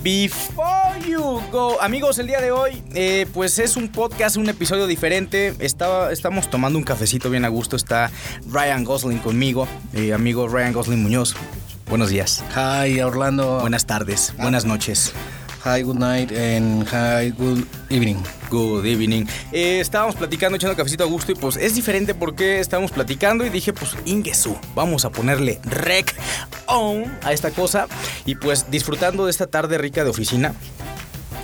Before you go, amigos, el día de hoy, eh, pues es un podcast, un episodio diferente. estamos tomando un cafecito bien a gusto. Está Ryan Gosling conmigo, eh, amigo Ryan Gosling Muñoz. Buenos días. Hi, Orlando. Buenas tardes, buenas noches. Hi, good night and hi, good evening. Good evening. Eh, estábamos platicando, echando cafecito a gusto y pues es diferente porque estábamos platicando y dije pues Ingesu, vamos a ponerle rec on a esta cosa y pues disfrutando de esta tarde rica de oficina.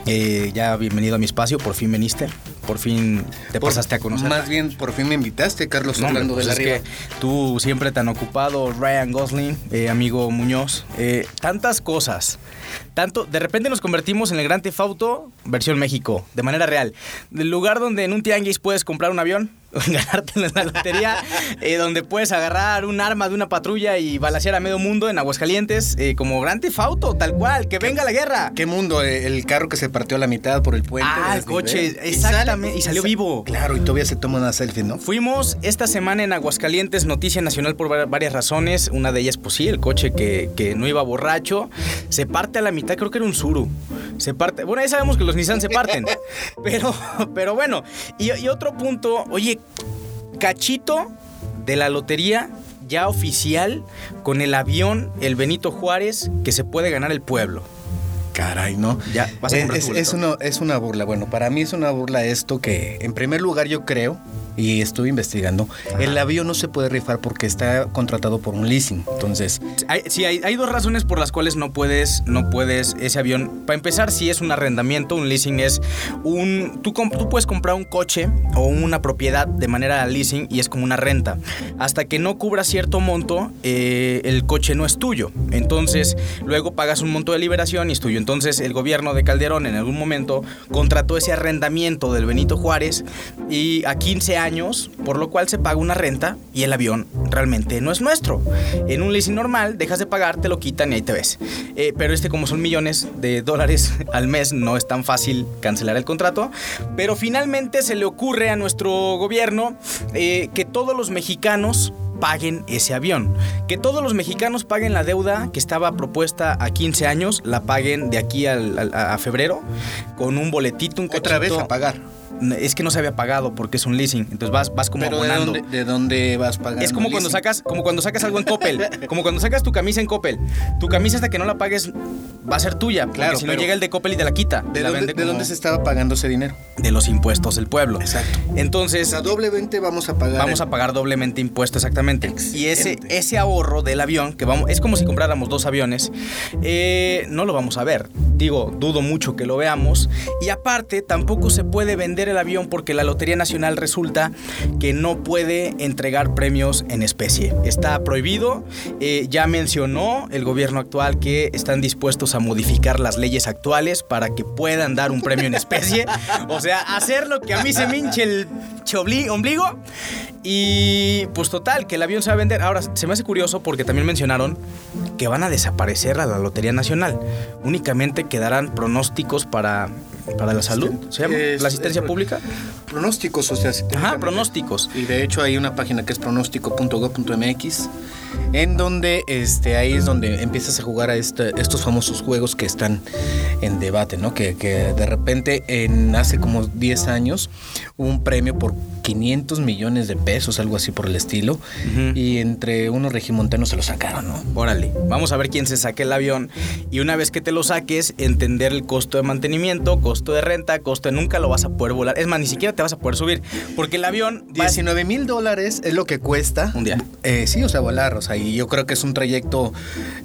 Eh, ya bienvenido a mi espacio, por fin viniste, por fin te pasaste a conocer. Más bien, por fin me invitaste, Carlos, hablando de pues la que tú siempre tan ocupado, Ryan Gosling, eh, amigo Muñoz, tantas cosas tanto, de repente nos convertimos en el Gran Auto versión México, de manera real. Del lugar donde en un tianguis puedes comprar un avión, ganarte en la lotería, eh, donde puedes agarrar un arma de una patrulla y balasear a medio mundo en Aguascalientes, eh, como Gran Auto, tal cual, que venga la guerra. ¿Qué mundo? Eh, el carro que se partió a la mitad por el puente. Ah, el coche, exactamente, y, salió vivo. Claro, y todavía se toma una selfie, ¿no? Fuimos esta semana en Aguascalientes, noticia nacional por varias razones. Una de ellas, pues sí, el coche que, que no iba borracho, se parte a la mitad, creo que era un Suru. Se parte, bueno, ahí sabemos que los Nissan se parten, pero, pero bueno. Y, y otro punto, oye, cachito de la lotería ya oficial con el avión, el Benito Juárez, que se puede ganar el pueblo. Caray, ¿no? Ya, vas a es, es, una, es una burla. Bueno, para mí es una burla esto que, en primer lugar, yo creo y estuve investigando, el avión no se puede rifar porque está contratado por un leasing. Entonces, hay, sí, hay, dos razones por las cuales no puedes, no puedes ese avión. Para empezar, si es un arrendamiento, un leasing es un, tú, tú puedes comprar un coche o una propiedad de manera leasing y es como una renta. Hasta que no cubra cierto monto, eh, el coche no es tuyo. Entonces, luego pagas un monto de liberación y es tuyo. Entonces, el gobierno de Calderón en algún momento contrató ese arrendamiento del Benito Juárez y a 15 años por lo cual se paga una renta y el avión realmente no es nuestro. En un leasing normal dejas de pagar, te lo quitan y ahí te ves. Eh, pero este como son millones de dólares al mes no es tan fácil cancelar el contrato. Pero finalmente se le ocurre a nuestro gobierno eh, que todos los mexicanos paguen ese avión. Que todos los mexicanos paguen la deuda que estaba propuesta a 15 años, la paguen de aquí a febrero con un boletito, un Otra vez a pagar es que no se había pagado porque es un leasing. Entonces vas, vas como ¿Pero De, dónde, vas pagando? Es como cuando sacas, como cuando sacas algo en Coppel. como cuando sacas tu camisa en Coppel. Tu camisa hasta que no la pagues va a ser tuya. Claro. Si no llega el de Coppel y te la quita. ¿De, dónde, se estaba pagando ese dinero? De los impuestos del pueblo. Exacto. Entonces. O doblemente vamos a pagar. Vamos a pagar doblemente impuestos, exactamente. Y ese, ese ahorro del avión, que vamos, es como si compráramos dos aviones, eh, no lo vamos a ver. Digo, dudo mucho que lo veamos. Y aparte, tampoco se puede vender el avión porque la Lotería Nacional resulta que no puede entregar premios en especie. Está prohibido. Eh, ya mencionó el gobierno actual que están dispuestos a modificar las leyes actuales para que puedan dar un premio en especie. O sea, hacer lo que a mí se me hinche el ombligo. Y pues total, que el avión se va a vender. Ahora, se me hace curioso porque también mencionaron que van a desaparecer a la Lotería Nacional. Únicamente quedarán pronósticos para para la salud, ¿se llama? ¿La asistencia pública? Pronósticos, o sea. Ajá, pronósticos. Y de hecho hay una página que es pronóstico.gov.mx en donde este, ahí es donde empiezas a jugar a este, estos famosos juegos que están en debate, ¿no? Que, que de repente en hace como 10 años hubo un premio por 500 millones de pesos, algo así por el estilo, y entre unos regimontanos se lo sacaron, ¿no? Órale, vamos a ver quién se saque el avión y una vez que te lo saques, entender el costo de mantenimiento, costo de renta, costo de nunca lo vas a poder volar. Es más, ni siquiera te vas a poder subir, porque el avión... 19 mil dólares es lo que cuesta. Un día. Eh, sí, o sea, volar, o sea, y yo creo que es un trayecto,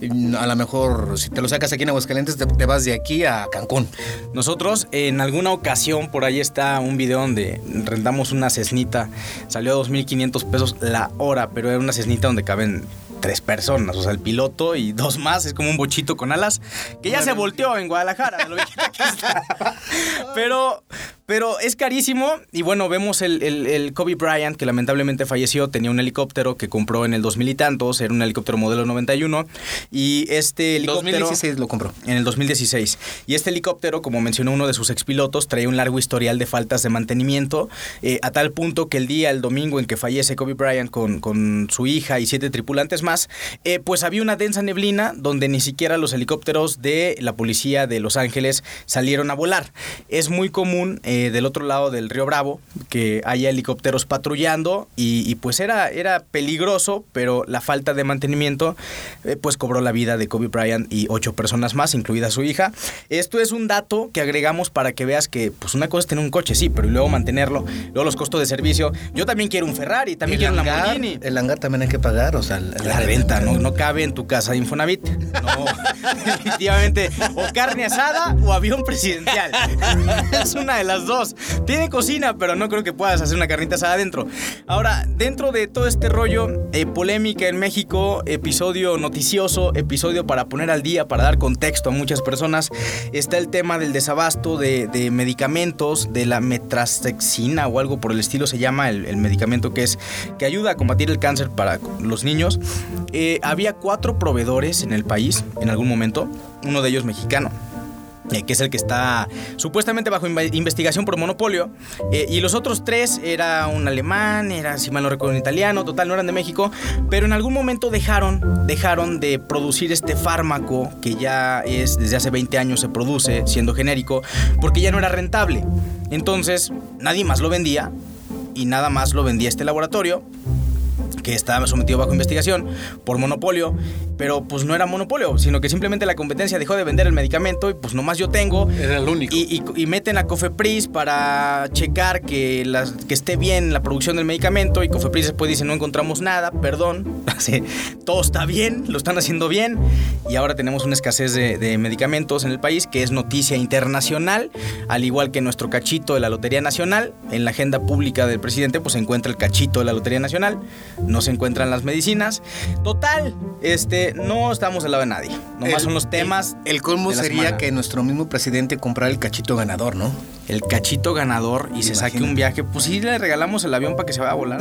mm, a lo mejor, si te lo sacas aquí en Aguascalientes, te, vas de aquí a Cancún. Nosotros, en alguna ocasión, por ahí está un video donde rentamos una cesnita, salió a 2.500 pesos la hora, pero era una cesnita donde caben tres personas, o sea, el piloto y dos más, es como un bochito con alas, que ya se volteó en Guadalajara, lo que está. Pero, Pero es carísimo y bueno, vemos el, el, el, Kobe Bryant que lamentablemente falleció, tenía un helicóptero que compró en el 2000 y tantos, era un helicóptero modelo 91 y este helicóptero... 2016 lo compró. En el 2016. Y este helicóptero, como mencionó uno de sus expilotos, traía un largo historial de faltas de mantenimiento, eh, a tal punto que el día, el domingo en que fallece Kobe Bryant con, con su hija y siete tripulantes más, eh, pues había una densa neblina donde ni siquiera los helicópteros de la policía de Los Ángeles salieron a volar. Es muy común eh, del otro lado del río Bravo que haya helicópteros patrullando y, pues era, era peligroso, pero la falta de mantenimiento eh, pues cobró la vida de Kobe Bryant y ocho personas más, incluida su hija. Esto es un dato que agregamos para que veas que pues una cosa es tener un coche, sí, pero luego mantenerlo, luego los costos de servicio. Yo también quiero un Ferrari, también quiero un Lamborghini. El hangar también hay que pagar, o sea, la, renta, no, no cabe en tu casa de Infonavit. No, definitivamente, o carne asada o avión presidencial. es una de las dos. Tiene cocina, pero no creo que puedas hacer una carnita asada adentro. Ahora, dentro de todo este rollo, eh, polémica en México, episodio noticioso, episodio para poner al día, para dar contexto a muchas personas, está el tema del desabasto de, medicamentos, de la metrastexina o algo por el estilo se llama el, medicamento que es que ayuda a combatir el cáncer para los niños. Eh, había cuatro proveedores en el país en algún momento, uno de ellos mexicano. Eh, que es el que está supuestamente bajo investigación por monopolio, eh, y los otros tres era un alemán, era, si mal no recuerdo, un italiano, total, no eran de México, pero en algún momento dejaron, dejaron de producir este fármaco que ya es, desde hace 20 años se produce, siendo genérico, porque ya no era rentable. Entonces, nadie más lo vendía, y nada más lo vendía este laboratorio, que estaba sometido bajo investigación por monopolio, pero pues no era monopolio, sino que simplemente la competencia dejó de vender el medicamento y pues nomás yo tengo. Era el único. Y, meten a Cofepris para checar que, las, que esté bien la producción del medicamento y Cofepris después dice no encontramos nada, perdón, todo está bien, lo están haciendo bien y ahora tenemos una escasez de, de medicamentos en el país que es noticia internacional, al igual que nuestro cachito de la Lotería Nacional, en la agenda pública del presidente pues se encuentra el cachito de la Lotería Nacional no se encuentran las medicinas. Total, este, no estamos al lado de nadie. Nomás son los temas. El, colmo sería que nuestro mismo presidente comprara el cachito ganador, ¿no? El cachito ganador y se saque un viaje. Pues sí, le regalamos el avión para que se vaya a volar.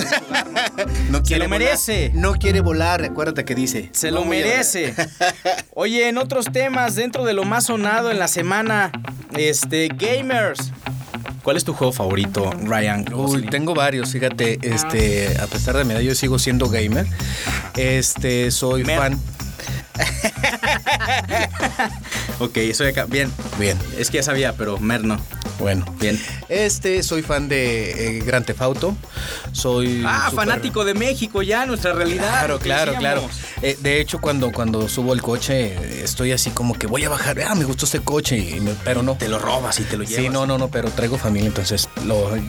¿no? se lo merece. No quiere volar, recuérdate que dice. Se lo merece. Oye, en otros temas, dentro de lo más sonado en la semana, este, gamers. ¿Cuál es tu juego favorito, Ryan? Uy, tengo varios, fíjate, este, a pesar de mi edad, yo sigo siendo gamer. Este, soy fan. ok, soy acá. Bien. Bien. Es que ya sabía, pero Mer no. Bueno. Bien. Este, soy fan de eh, Gran Tefauto. Soy. Ah, fanático de México ya, nuestra realidad. Claro, claro, claro. Eh, de hecho, cuando, cuando subo el coche, estoy así como que voy a bajar. Ah, me gustó este coche, pero no. Te lo robas y te lo llevas. Sí, no, no, no, pero traigo familia, entonces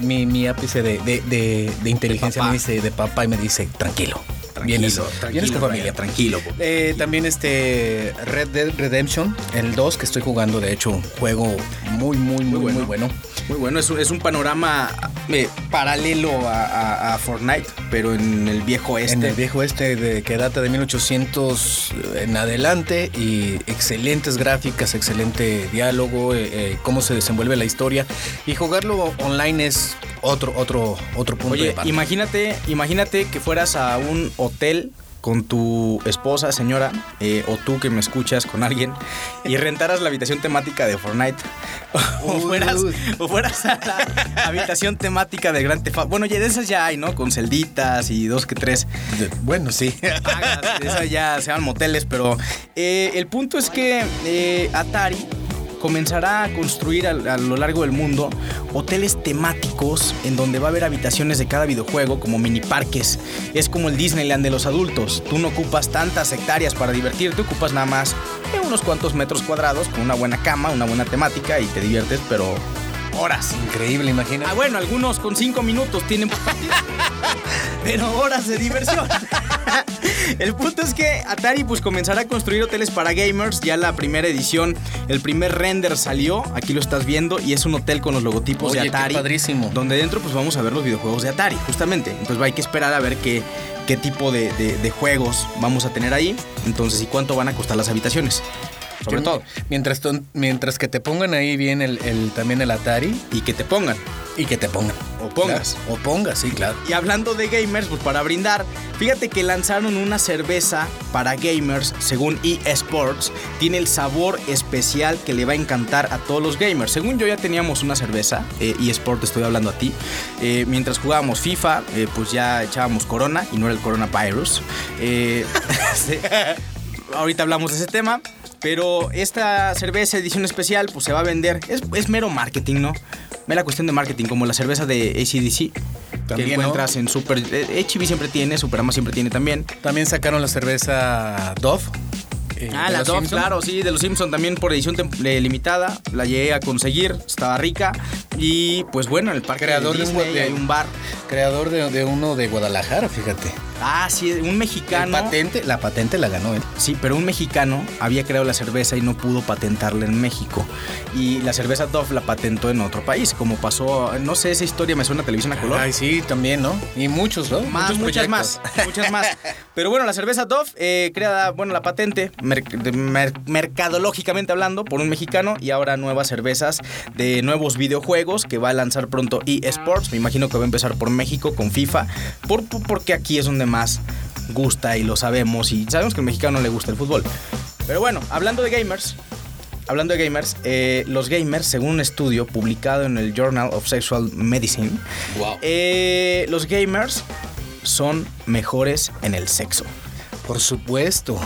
mi, mi ápice de, de, inteligencia me dice de papá y me dice, tranquilo. Tranquilo, tranquilo, familia, tranquilo. Eh, también este Red Dead Redemption, el 2 que estoy jugando, de hecho, un juego muy, muy, muy, muy bueno. Muy bueno, es, un panorama eh, paralelo a, Fortnite, pero en el viejo este. En el viejo este de, que data de 1800 en adelante y excelentes gráficas, excelente diálogo, eh, cómo se desenvuelve la historia y jugarlo online es otro, otro, otro punto Oye, imagínate, imagínate que fueras a un hotel con tu esposa, señora, eh, o tú que me escuchas con alguien, y rentaras la habitación temática de Fortnite, o, fueras, o fueras a la habitación temática de Gran Theft Bueno, ya de esas ya hay, ¿no? Con celditas y dos que tres. Bueno, sí. esas ya se llaman moteles, pero eh, el punto es que eh, Atari comenzará a construir a, lo largo del mundo hoteles temáticos en donde va a haber habitaciones de cada videojuego como mini parques. Es como el Disneyland de los adultos. Tú no ocupas tantas hectáreas para divertirte, ocupas nada más unos cuantos metros cuadrados con una buena cama, una buena temática y te diviertes, pero horas. Increíble, imagina. Ah, bueno, algunos con cinco minutos tienen pero horas de diversión. el punto es que Atari pues comenzará a construir hoteles para gamers. Ya la primera edición, el primer render salió, aquí lo estás viendo, y es un hotel con los logotipos de Atari. Qué padrísimo. Donde dentro pues vamos a ver los videojuegos de Atari, justamente. Entonces hay que esperar a ver qué, qué tipo de, de juegos vamos a tener ahí. Entonces, ¿y cuánto van a costar las habitaciones? Sobre todo. Mientras, mientras que te pongan ahí bien el, el- también el Atari Y que te pongan. y que te pongan. O pongas. Claro, O pongas, sí, claro. Y hablando de gamers, pues para brindar, fíjate que lanzaron una cerveza para gamers, según eSports, tiene el sabor especial que le va a encantar a todos los gamers. Según yo ya teníamos una cerveza, eh, eSports, estoy hablando a ti, eh, mientras jugábamos FIFA, eh, pues ya echábamos Corona y no era el coronavirus. Eh, sí. Ahorita hablamos de ese tema. Pero esta cerveza edición especial pues se va a vender. Es, es mero marketing, ¿no? Mera cuestión de marketing, como la cerveza de ACDC. que También, ¿no? encuentras en Super... eh, HB siempre tiene, Superama siempre tiene también. También sacaron la cerveza Dove. eh, Ah, la Dove, Simpson. claro, sí, de los Simpson también por edición eh, limitada. La llegué a conseguir, estaba rica. Y pues bueno, en el parque Creador de de un Disney de- hay un bar. Creador de, de uno de Guadalajara, fíjate. Ah, sí, un El mexicano. patente, la patente la ganó él. Sí, pero un mexicano había creado la cerveza y no pudo patentarla en México. Y la cerveza Dove la patentó en otro país, como pasó, no sé, esa historia me suena a televisión a color. Ay, sí, también, ¿no? Y muchos, ¿no? Más, Muchos muchas proyectos. más, muchas más. Pero bueno, la cerveza Dove, eh, creada, bueno, la patente, mer- de- mer- mercadológicamente hablando, por un mexicano, y ahora nuevas cervezas de nuevos videojuegos que va a lanzar pronto eSports. Me imagino que va a empezar por México con FIFA, por, por- porque aquí es donde más gusta y lo sabemos, y sabemos que al mexicano le gusta el fútbol. Pero bueno, hablando de gamers, Hablando de gamers, eh, los gamers, según un estudio publicado en el Journal of Sexual Medicine, Wow. eh, los gamers son mejores en el sexo. Por supuesto.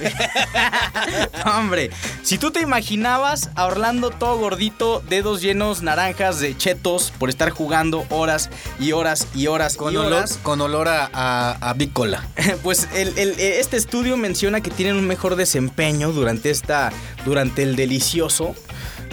Hombre, si tú te imaginabas a Orlando todo gordito, dedos llenos naranjas de chetos por estar jugando horas y horas y horas Con y olor, horas, con olor a, a, a Bicola. pues el- el- este estudio menciona que tienen un mejor desempeño durante esta, durante el delicioso.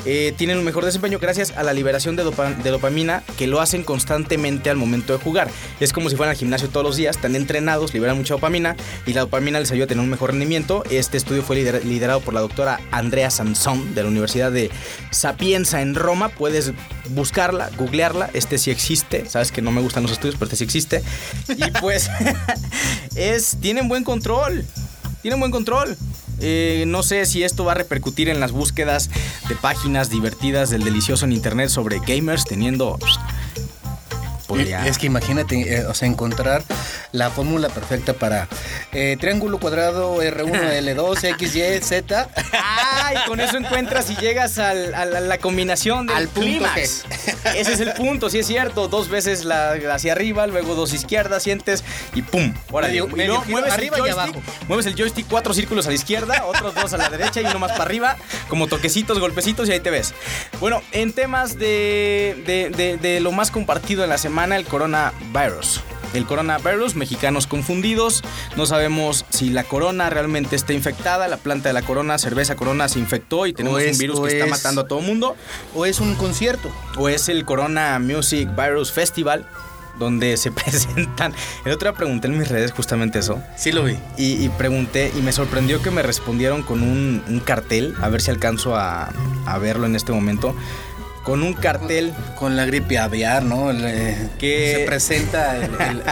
Eh, tienen un mejor desempeño gracias a la liberación de, dopa- de dopamina que lo hacen constantemente al momento de jugar. Es como si fueran al gimnasio todos los días, están entrenados, liberan mucha dopamina y la dopamina les ayuda a tener un mejor rendimiento. Este estudio fue lider- liderado por la doctora Andrea Sansón de la Universidad de Sapienza en Roma. Puedes buscarla, googlearla. Este sí existe. Sabes que no me gustan los estudios, pero este sí existe. Y pues es, tienen buen control. Tienen buen control. Eh, no sé si esto va a repercutir en las búsquedas de páginas divertidas del delicioso en internet sobre gamers teniendo. Podría- Es que imagínate, eh, o sea, encontrar la fórmula perfecta para eh, triángulo cuadrado R1, L2, X, Y, Z. Ah, y con eso encuentras y llegas al- a la, la combinación del Al clímax. Ese es el punto, sí es cierto. Dos veces la, hacia arriba, luego dos izquierdas, sientes y ¡pum! Medio- Y medio giro mueves arriba el y joystick, abajo. Mueves el joystick cuatro círculos a la izquierda, otros dos a la derecha y uno más para arriba, como toquecitos, golpecitos y ahí te ves. Bueno, en temas de, de- de- de lo más compartido en la semana, el coronavirus. El coronavirus, mexicanos confundidos, no sabemos si la corona realmente está infectada, la planta de la corona, cerveza corona se infectó y tenemos es- un virus que está es- matando a todo mundo, O es un concierto. o es el Corona Music Virus Festival, donde se presentan. El otro día pregunté en mis redes justamente eso. Sí lo vi. Y, y pregunté y me sorprendió que me respondieron con un, un cartel, a ver si alcanzo a, a verlo en este momento, con un cartel Con la gripe aviar, ¿no? Eh, Que- Se presenta el,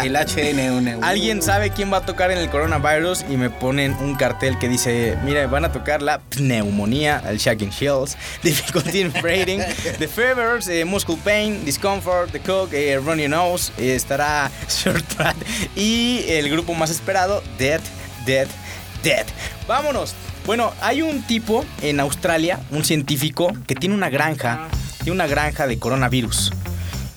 el- el HN1. Alguien sabe quién va a tocar en el coronavirus y me ponen un cartel que dice, mira, van a tocar la pneumonía, el shaking chills, difficulty in breathing, the fevers, eh, muscle pain, discomfort, the cook, eh, runny nose, eh, estará short y el grupo más esperado, Dead, Dead, Dead. Vámonos. Bueno, hay un tipo en Australia, un científico, que tiene una granja, tiene una granja de coronavirus.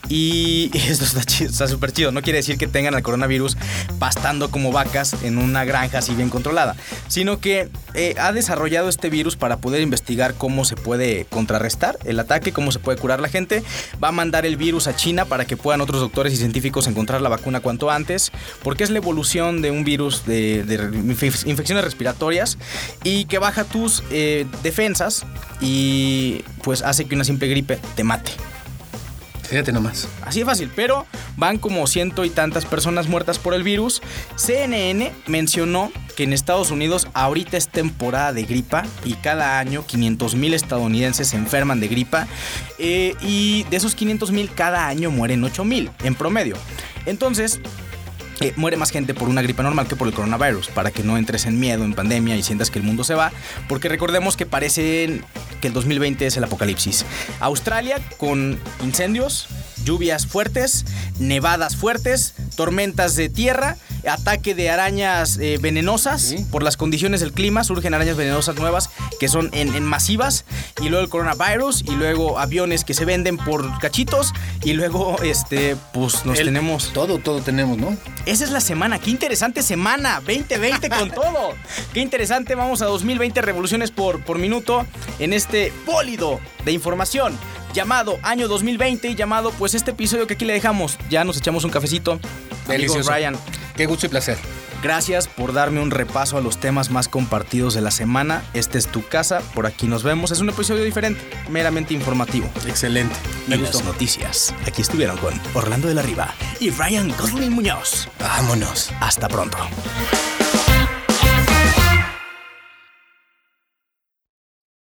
Y esto está chido, está súper chido. No quiere decir que tengan el coronavirus pastando como vacas en una granja así bien controlada, sino que eh, ha desarrollado este virus para poder investigar cómo se puede contrarrestar el ataque, cómo se puede curar la gente. Va a mandar el virus a China para que puedan otros doctores y científicos encontrar la vacuna cuanto antes, porque es la evolución de un virus de, de infe- infecciones respiratorias y que baja tus eh, defensas y pues hace que una simple gripe te mate. Fíjate nomás. Así de fácil, pero van como ciento y tantas personas muertas por el virus. CNN mencionó que en Estados Unidos ahorita es temporada de gripa y cada año 500 mil estadounidenses se enferman de gripa eh, y de esos 500 mil cada año mueren 8 mil en promedio. Entonces, eh, muere más gente por una gripe normal que por el coronavirus, para que no entres en miedo, en pandemia y sientas que el mundo se va, porque recordemos que parece que el 2020 es el apocalipsis. Australia con incendios, lluvias fuertes, nevadas fuertes, tormentas de tierra, ataque de arañas eh, venenosas por las condiciones del clima, surgen arañas venenosas nuevas que son en, masivas, y luego el coronavirus, y luego aviones que se venden por cachitos, y luego este, pues nos tenemos... Todo, todo tenemos, ¿no? Esa es la semana, qué interesante semana, 2020 con todo. Qué interesante, vamos a 2020 revoluciones por, por minuto en este pólido de información llamado año 2020 y llamado pues este episodio que aquí le dejamos. Ya nos echamos un cafecito. Delicioso. Ryan. Qué gusto y placer. Gracias por darme un repaso a los temas más compartidos de la semana. Esta es tu casa, por aquí nos vemos. Es un episodio diferente, meramente informativo. Excelente. Me y gustó. las noticias. Aquí estuvieron con Orlando de la Riva y Ryan Gosling Muñoz. Vámonos. Hasta pronto.